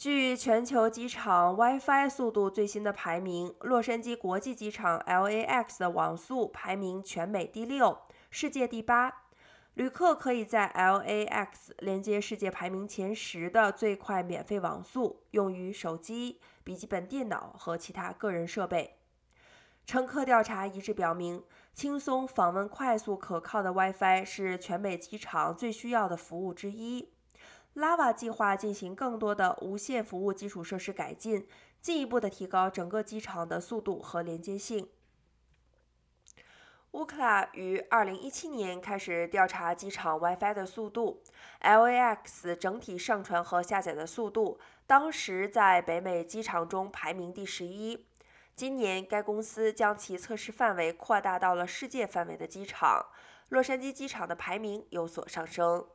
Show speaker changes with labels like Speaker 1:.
Speaker 1: 据全球机场 WiFi 速度最新的排名，洛杉矶国际机场 LAX 的网速排名全美第六，世界第八。旅客可以在 LAX 连接世界排名前十的最快免费网速，用于手机、笔记本电脑和其他个人设备。乘客调查一致表明，轻松访问、快速可靠的 WiFi 是全美机场最需要的服务之一。Lava 计划进行更多的无线服务基础设施改进，进一步的提高整个机场的速度和连接性。乌克兰于2017年开始调查机场 WiFi 的速度，LAX 整体上传和下载的速度，当时在北美机场中排名第十一。今年，该公司将其测试范围扩大到了世界范围的机场，洛杉矶机场的排名有所上升。